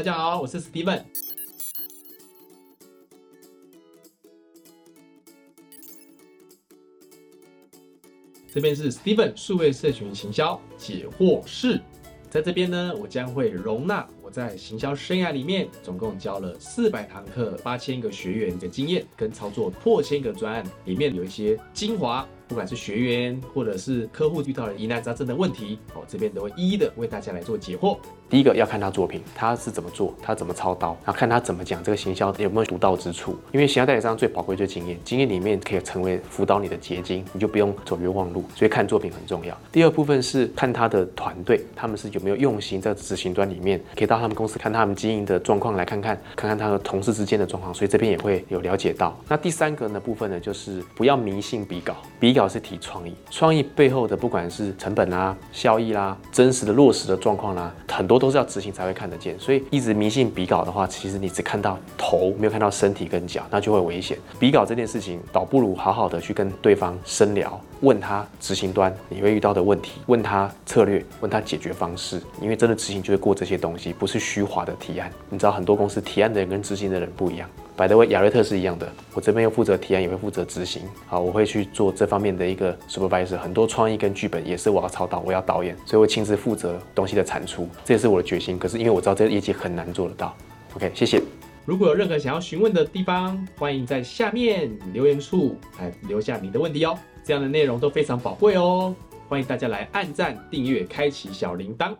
大家好，我是 Steven。这边是 Steven 数位社群行销解惑室，在这边呢，我将会容纳我在行销生涯里面总共教了四百堂课、八千个学员的经验，跟操作破千个专案，里面有一些精华。不管是学员或者是客户遇到了疑难杂症的问题，哦，这边都会一一的为大家来做解惑。第一个要看他作品，他是怎么做，他怎么操刀，然后看他怎么讲这个行销有没有独到之处。因为行销代理商最宝贵就经验，经验里面可以成为辅导你的结晶，你就不用走冤枉路。所以看作品很重要。第二部分是看他的团队，他们是有没有用心在执行端里面，可以到他们公司看他们经营的状况来看看，看看他和同事之间的状况。所以这边也会有了解到。那第三个呢部分呢，就是不要迷信比稿，比稿倒是提创意。创意背后的不管是成本啊、效益啦、真实的落实的状况啦，很多都是要执行才会看得见。所以一直迷信比稿的话，其实你只看到头，没有看到身体跟脚，那就会危险。比稿这件事情，倒不如好好的去跟对方深聊，问他执行端你会遇到的问题，问他策略，问他解决方式。因为真的执行就会过这些东西，不是虚华的提案。你知道很多公司提案的人跟执行的人不一样。百德威亚瑞特是一样的，我这边又负责提案，也会负责执行。好，我会去做这方面的一个 supervisor，很多创意跟剧本也是我要操刀，我要导演，所以我亲自负责东西的产出，这也是我的决心。可是因为我知道这个业绩很难做得到。OK，谢谢。如果有任何想要询问的地方，欢迎在下面留言处来留下你的问题哦。这样的内容都非常宝贵哦，欢迎大家来按赞、订阅、开启小铃铛。